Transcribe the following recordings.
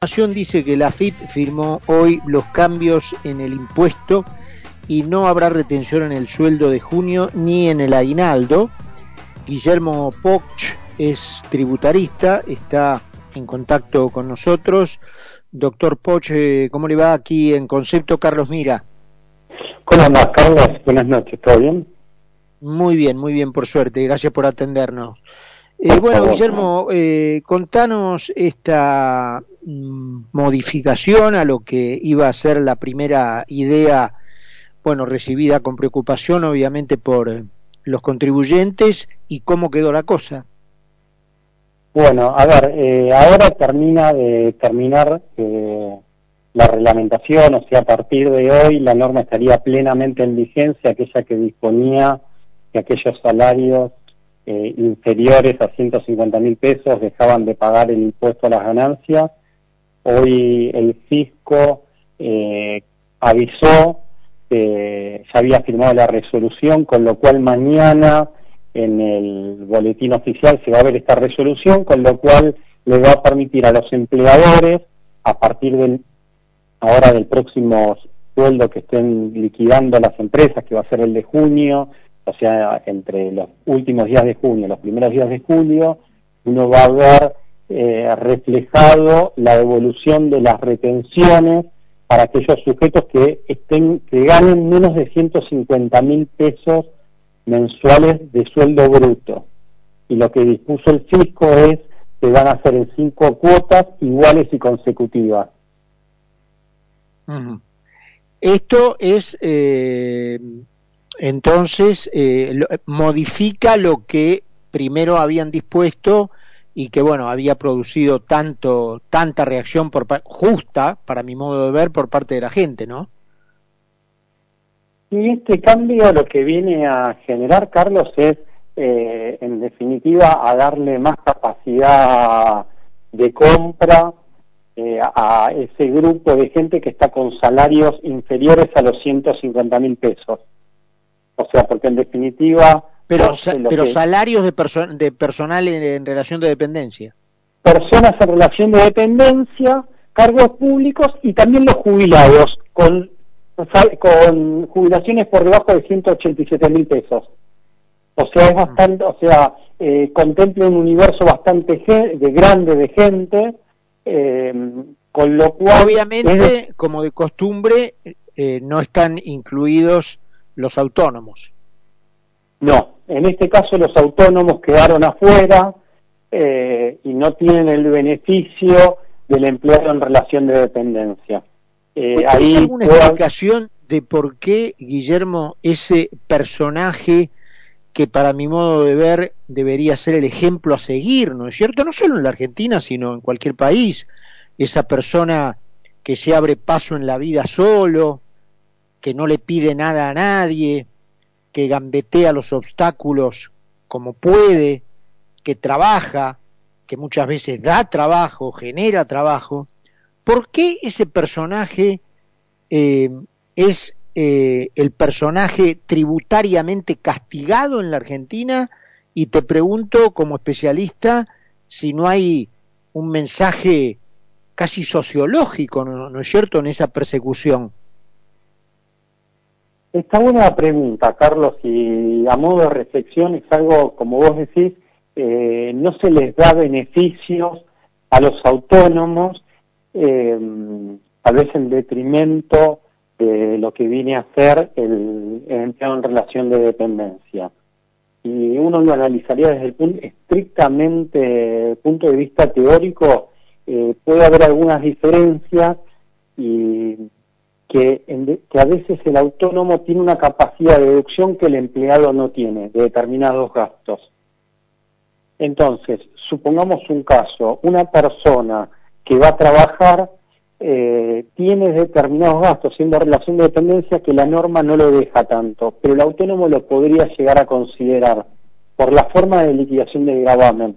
información dice que la FIP firmó hoy los cambios en el impuesto y no habrá retención en el sueldo de junio ni en el aguinaldo. Guillermo Poch es tributarista, está en contacto con nosotros. Doctor Poch, eh, ¿cómo le va aquí en Concepto Carlos Mira? ¿Cómo andás, Carlos? Buenas noches, ¿todo bien? Muy bien, muy bien, por suerte. Gracias por atendernos. Eh, bueno, Guillermo, eh, contanos esta Mm, modificación a lo que iba a ser la primera idea, bueno, recibida con preocupación obviamente por los contribuyentes y cómo quedó la cosa. Bueno, a ver, eh, ahora termina de terminar eh, la reglamentación, o sea, a partir de hoy la norma estaría plenamente en vigencia, aquella que disponía que aquellos salarios inferiores a 150 mil pesos dejaban de pagar el impuesto a las ganancias. Hoy el fisco eh, avisó ya había firmado la resolución, con lo cual mañana en el boletín oficial se va a ver esta resolución, con lo cual le va a permitir a los empleadores, a partir del ahora del próximo sueldo que estén liquidando las empresas, que va a ser el de junio, o sea, entre los últimos días de junio y los primeros días de julio, uno va a ver eh, reflejado la devolución de las retenciones para aquellos sujetos que estén que ganen menos de 150 mil pesos mensuales de sueldo bruto. Y lo que dispuso el fisco es que van a ser en cinco cuotas iguales y consecutivas. Esto es eh, entonces eh, modifica lo que primero habían dispuesto y que bueno había producido tanto tanta reacción por justa para mi modo de ver por parte de la gente no y este cambio lo que viene a generar Carlos es eh, en definitiva a darle más capacidad de compra eh, a ese grupo de gente que está con salarios inferiores a los 150 mil pesos o sea porque en definitiva pero, pero salarios de, de personal en, relación de dependencia. Personas en relación de dependencia, cargos públicos y también los jubilados con, con jubilaciones por debajo de 187 mil pesos. O sea, es bastante, o sea, eh, contempla un universo bastante de grande de gente, eh, con lo cual... Obviamente, como de costumbre, eh, no están incluidos los autónomos. No, en este caso los autónomos quedaron afuera eh, y no tienen el beneficio del empleado en relación de dependencia. Eh, ¿Hay alguna explicación de por qué, Guillermo, ese personaje que para mi modo de ver debería ser el ejemplo a seguir, ¿no es cierto? No solo en la Argentina, sino en cualquier país. Esa persona que se abre paso en la vida solo, que no le pide nada a nadie, que gambetea los obstáculos como puede, que trabaja, que muchas veces da trabajo, genera trabajo, ¿por qué ese personaje eh, es eh, el personaje tributariamente castigado en la Argentina? Y te pregunto como especialista si no hay un mensaje casi sociológico, ¿no, es cierto?, en esa persecución. Está buena la pregunta, Carlos, y a modo de reflexión es algo, como vos decís, eh, no se les da beneficios a los autónomos, eh, tal vez en detrimento de lo que viene a ser el, empleado en relación de dependencia. Y uno lo analizaría desde el punto, estrictamente punto de vista teórico, eh, puede haber algunas diferencias y que, a veces el autónomo tiene una capacidad de deducción que el empleado no tiene de determinados gastos. Entonces, supongamos un caso, una persona que va a trabajar eh, tiene determinados gastos, siendo relación de dependencia que la norma no lo deja tanto, pero el autónomo lo podría llegar a considerar por la forma de liquidación del gravamen.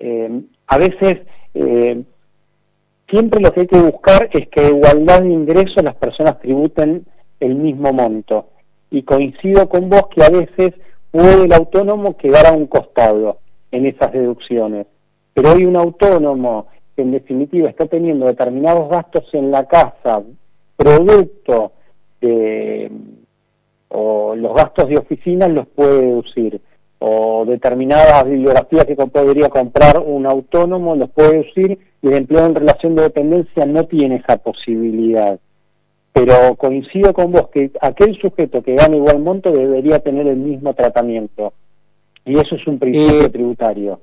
Eh, a veces eh, siempre lo que hay que buscar es que igualdad de ingresos las personas tributen el mismo monto. Y coincido con vos que a veces puede el autónomo quedar a un costado en esas deducciones. Pero hoy un autónomo que en definitiva está teniendo determinados gastos en la casa, producto o los gastos de oficina los puede deducir o determinadas bibliografías que podría comprar un autónomo los puede deducir y el empleado en relación de dependencia no tiene esa posibilidad. Pero coincido con vos que aquel sujeto que gana igual monto debería tener el mismo tratamiento. Y eso es un principio eh, tributario.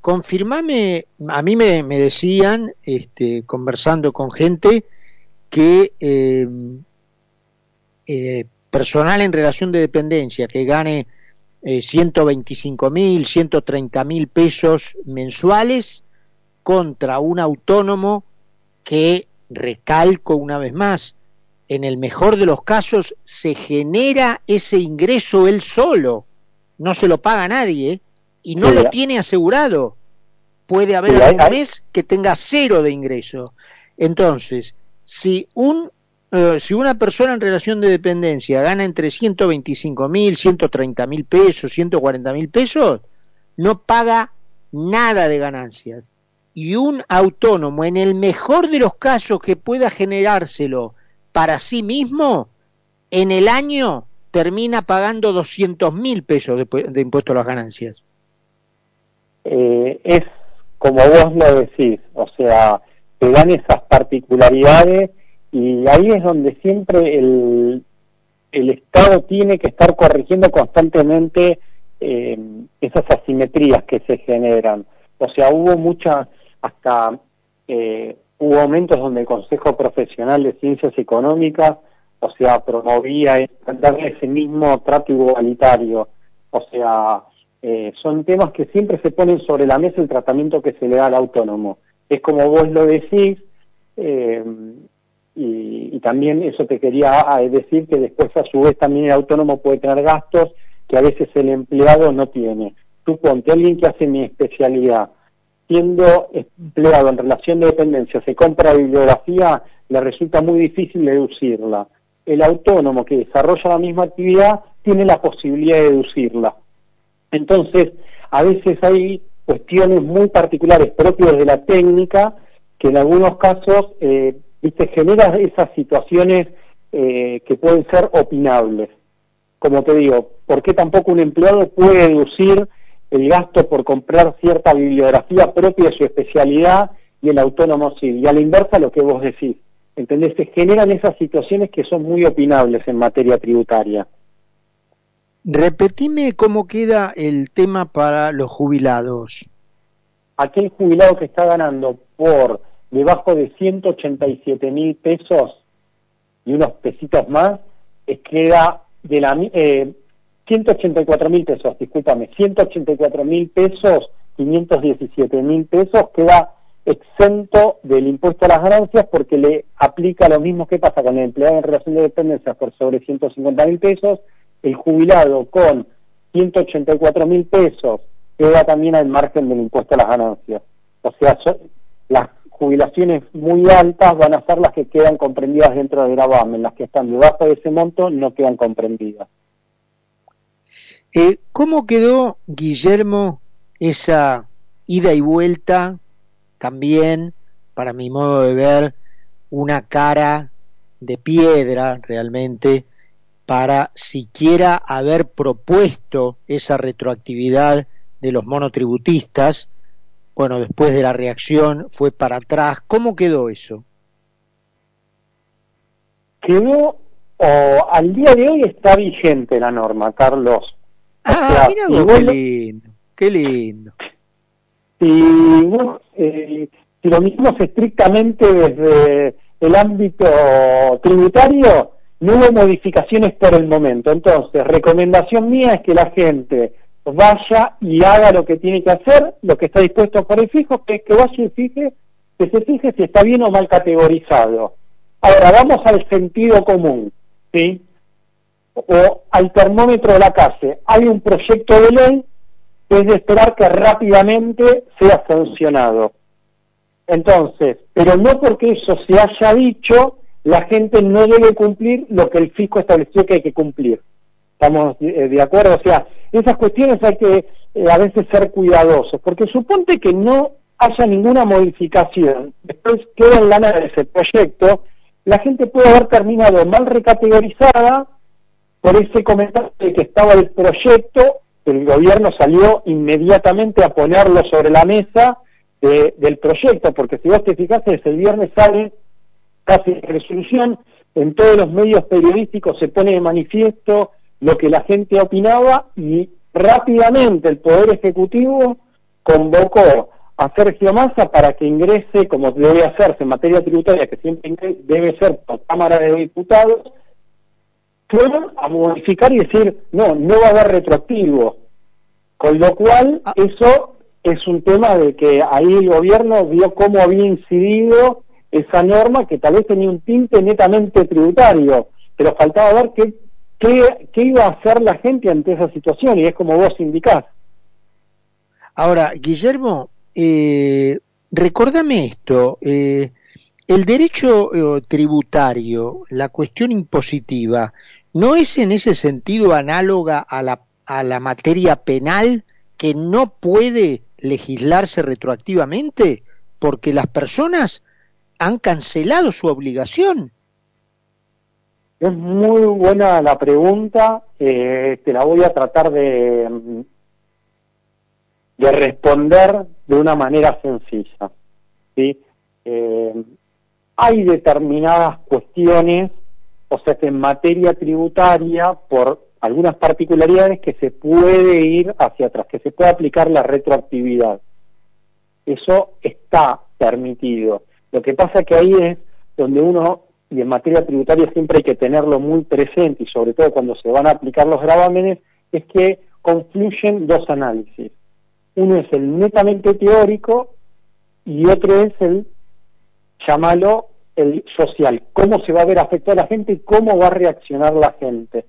confirmame, a mí me, decían, este, conversando con gente, que eh, eh, personal en relación de dependencia que gane eh, 125 mil, 130 mil pesos mensuales contra un autónomo que, recalco una vez más, en el mejor de los casos se genera ese ingreso él solo, no se lo paga nadie y no lo tiene asegurado. Puede haber un mes que tenga cero de ingreso. Entonces, si un eh, si una persona en relación de dependencia gana entre 125 mil, 130 mil pesos, 140 mil pesos, no paga nada de ganancias. Y un autónomo, en el mejor de los casos que pueda generárselo para sí mismo, en el año termina pagando 200 mil pesos de, de, impuesto a las ganancias. Eh, es como vos lo decís, o sea, te dan esas particularidades y ahí es donde siempre el, el Estado tiene que estar corrigiendo constantemente eh, esas asimetrías que se generan. O sea, hubo muchas, hasta eh, hubo momentos donde el Consejo Profesional de Ciencias Económicas, o sea, promovía darle ese mismo trato igualitario. O sea, eh, son temas que siempre se ponen sobre la mesa el tratamiento que se le da al autónomo. Es como vos lo decís, y, también eso te quería decir que después a su vez también el autónomo puede tener gastos que a veces el empleado no tiene. Tú ponte, alguien que hace mi especialidad, siendo empleado en relación de dependencia, se compra bibliografía, le resulta muy difícil deducirla. El autónomo que desarrolla la misma actividad tiene la posibilidad de deducirla. Entonces, a veces hay cuestiones muy particulares propias de la técnica que en algunos casos eh, ¿viste? genera esas situaciones eh, que pueden ser opinables. Como te digo, ¿por qué tampoco un empleado puede deducir el gasto por comprar cierta bibliografía propia de su especialidad y el autónomo sí? Y a la inversa lo que vos decís. ¿Entendés? Se generan esas situaciones que son muy opinables en materia tributaria. Repetime cómo queda el tema para los jubilados. Aquel jubilado que está ganando por debajo de 187 mil pesos y unos pesitos más, queda de la... Eh, 184 mil pesos, discúlpame, 184 mil pesos, 517 mil pesos, queda exento del impuesto a las ganancias porque le aplica lo mismo que pasa con el empleado en relación de dependencia por sobre 150 mil pesos, el jubilado con 184 mil pesos queda también al margen del impuesto a las ganancias. O sea, las jubilaciones muy altas van a ser las que quedan comprendidas dentro del gravamen, las que están debajo de ese monto no quedan comprendidas. Eh, ¿Cómo quedó, Guillermo, esa ida y vuelta, también, para mi modo de ver, una cara de piedra realmente, para siquiera haber propuesto esa retroactividad de los monotributistas, bueno, después de la reacción fue para atrás. ¿Cómo quedó eso? Quedó, o al día de hoy está vigente la norma, Carlos. Ah, mira qué lindo, qué lindo. Si, eh, si lo mismos estrictamente desde el ámbito tributario, no hubo modificaciones por el momento. Entonces, recomendación mía es que la gente vaya y haga lo que tiene que hacer, lo que está dispuesto por el fijo, que, que vaya y fije, que se fije si está bien o mal categorizado. Ahora vamos al sentido común, ¿sí? O al termómetro de la calle. Hay un proyecto de ley que es de esperar que rápidamente sea sancionado. Entonces, pero no porque eso se haya dicho, la gente no debe cumplir lo que el fisco estableció que hay que cumplir. ¿Estamos de acuerdo? O sea, esas cuestiones hay que eh, a veces ser cuidadosos, porque suponte que no haya ninguna modificación, después queda en la nada ese proyecto, la gente puede haber terminado mal recategorizada por ese comentario de que estaba el proyecto, el gobierno salió inmediatamente a ponerlo sobre la mesa del proyecto, porque si vos te fijas, desde el viernes sale casi resolución, en todos los medios periodísticos se pone de manifiesto lo que la gente opinaba y rápidamente el Poder Ejecutivo convocó a Sergio Massa para que ingrese, como debe hacerse en materia tributaria, que siempre debe ser por Cámara de Diputados, fueron a modificar y decir, no, no va a haber retroactivo. Con lo cual, ah. eso es un tema de que ahí el gobierno vio cómo había incidido esa norma que tal vez tenía un tinte netamente tributario, pero faltaba ver qué, qué, iba a hacer la gente ante esa situación, y es como vos indicás. Ahora, Guillermo, eh, recordame esto, eh, el derecho eh, tributario, la cuestión impositiva, ¿no es en ese sentido análoga a la, a la materia penal que no puede legislarse retroactivamente? Porque las personas han cancelado su obligación. Es muy buena la pregunta, eh, te la voy a tratar de, de responder de una manera sencilla. ¿sí? Eh, hay determinadas cuestiones, o sea que en materia tributaria, por algunas particularidades que se puede ir hacia atrás, que se puede aplicar la retroactividad. Eso está permitido. Lo que pasa que ahí es donde uno, y en materia tributaria siempre hay que tenerlo muy presente, y sobre todo cuando se van a aplicar los gravámenes, es que confluyen dos análisis. Uno es el netamente teórico y otro es el, llamalo, el social. Cómo se va a ver afectada la gente y cómo va a reaccionar la gente.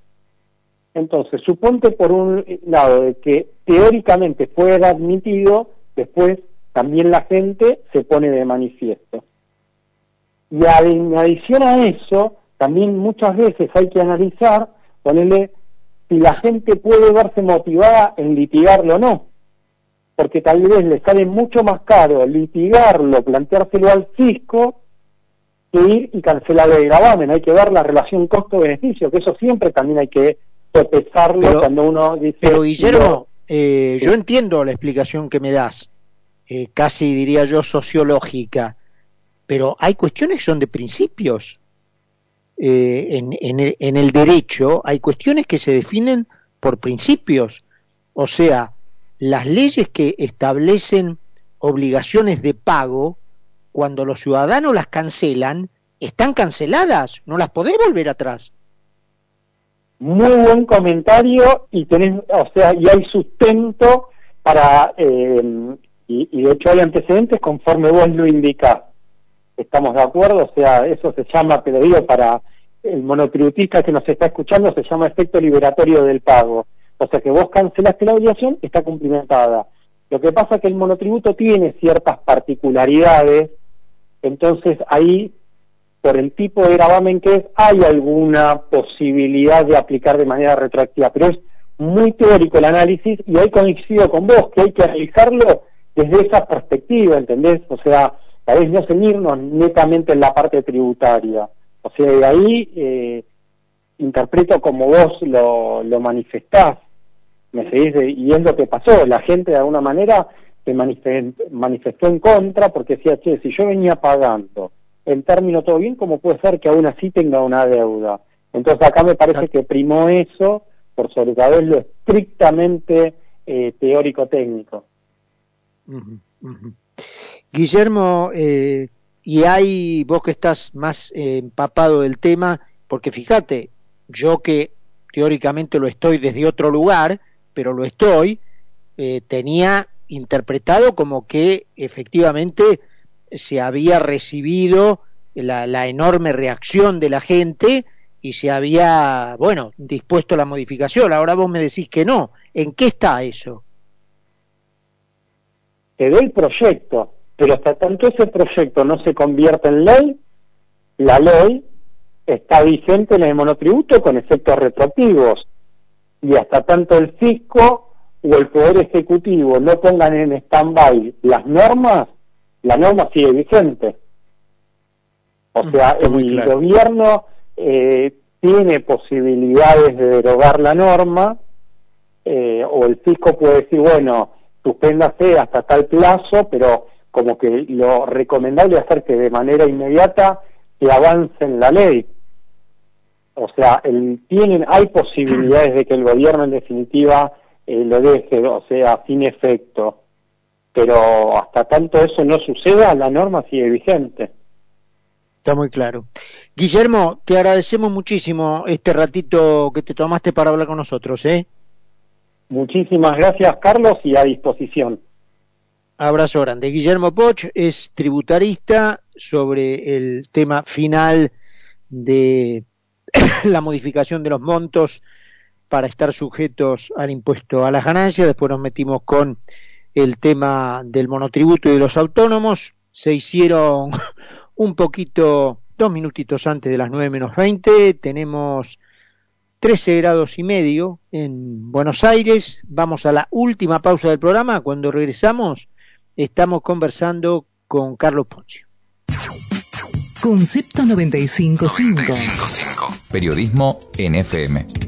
Entonces, suponte por un lado de que teóricamente fuera admitido, después también la gente se pone de manifiesto. Y en adición a eso, también muchas veces hay que analizar, ponerle si la gente puede verse motivada en litigarlo o no. Porque tal vez le sale mucho más caro litigarlo, planteárselo al fisco, que ir y cancelar el gravamen. Hay que ver la relación costo-beneficio, que eso siempre también hay que sopesarlo cuando uno dice... Pero Guillermo, eh, yo entiendo la explicación que me das eh, casi diría yo sociológica, pero hay cuestiones que son de principios. Eh, en, el, derecho hay cuestiones que se definen por principios, o sea, las leyes que establecen obligaciones de pago, cuando los ciudadanos las cancelan, están canceladas, no las podés volver atrás. Muy buen comentario y tenés, o sea, y hay sustento para eh, y, de hecho hay antecedentes conforme vos lo indicás. ¿Estamos de acuerdo? O sea, eso se llama, te lo digo para el monotributista que nos está escuchando, se llama efecto liberatorio del pago. O sea que vos cancelaste la obligación, está cumplimentada. Lo que pasa es que el monotributo tiene ciertas particularidades, entonces ahí, por el tipo de gravamen que es, hay alguna posibilidad de aplicar de manera retroactiva, pero es muy teórico el análisis y ahí coincido con vos, que hay que analizarlo desde esa perspectiva, ¿entendés? O sea, tal vez no ceñirnos netamente en la parte tributaria. O sea, de ahí eh, interpreto como vos lo, lo manifestás, ¿me seguís? Y es lo que pasó, la gente de alguna manera se manifestó en contra porque decía, che, si yo venía pagando en término todo bien, ¿cómo puede ser que aún así tenga una deuda? Entonces acá me parece que primó eso por sobre todo lo estrictamente eh, teórico-técnico. Guillermo, eh, y hay, vos que estás más eh, empapado del tema, porque fíjate, yo que teóricamente lo estoy desde otro lugar, pero lo estoy, eh, tenía interpretado como que efectivamente se había recibido la, enorme reacción de la gente y se había, bueno, dispuesto la modificación. Ahora vos me decís que no. ¿En qué está eso? te el proyecto, pero hasta tanto ese proyecto no se convierte en ley, la ley está vigente en el monotributo con efectos retroactivos. Y hasta tanto el fisco o el Poder Ejecutivo no pongan en stand-by las normas, la norma sigue vigente. O mm, sea, el gobierno eh, tiene posibilidades de derogar la norma, eh, o el fisco puede decir, bueno, suspéndase hasta tal plazo, pero como que lo recomendable es hacer que de manera inmediata se avance en la ley. O sea, el, tienen, hay posibilidades de que el gobierno en definitiva eh, lo deje, o sea, sin efecto. Pero hasta tanto eso no suceda, la norma sigue vigente. Está muy claro. Guillermo, te agradecemos muchísimo este ratito que te tomaste para hablar con nosotros, ¿eh? Muchísimas gracias, Carlos, y a disposición. Abrazo grande. Guillermo Poch es tributarista sobre el tema final de la modificación de los montos para estar sujetos al impuesto a las ganancias. Después nos metimos con el tema del monotributo y de los autónomos. Se hicieron un poquito, dos minutitos antes de las nueve menos veinte. Tenemos 13 grados y medio en Buenos Aires. Vamos a la última pausa del programa. Cuando regresamos, estamos conversando con Carlos Poncio. Concepto 955. 955. Periodismo NFM.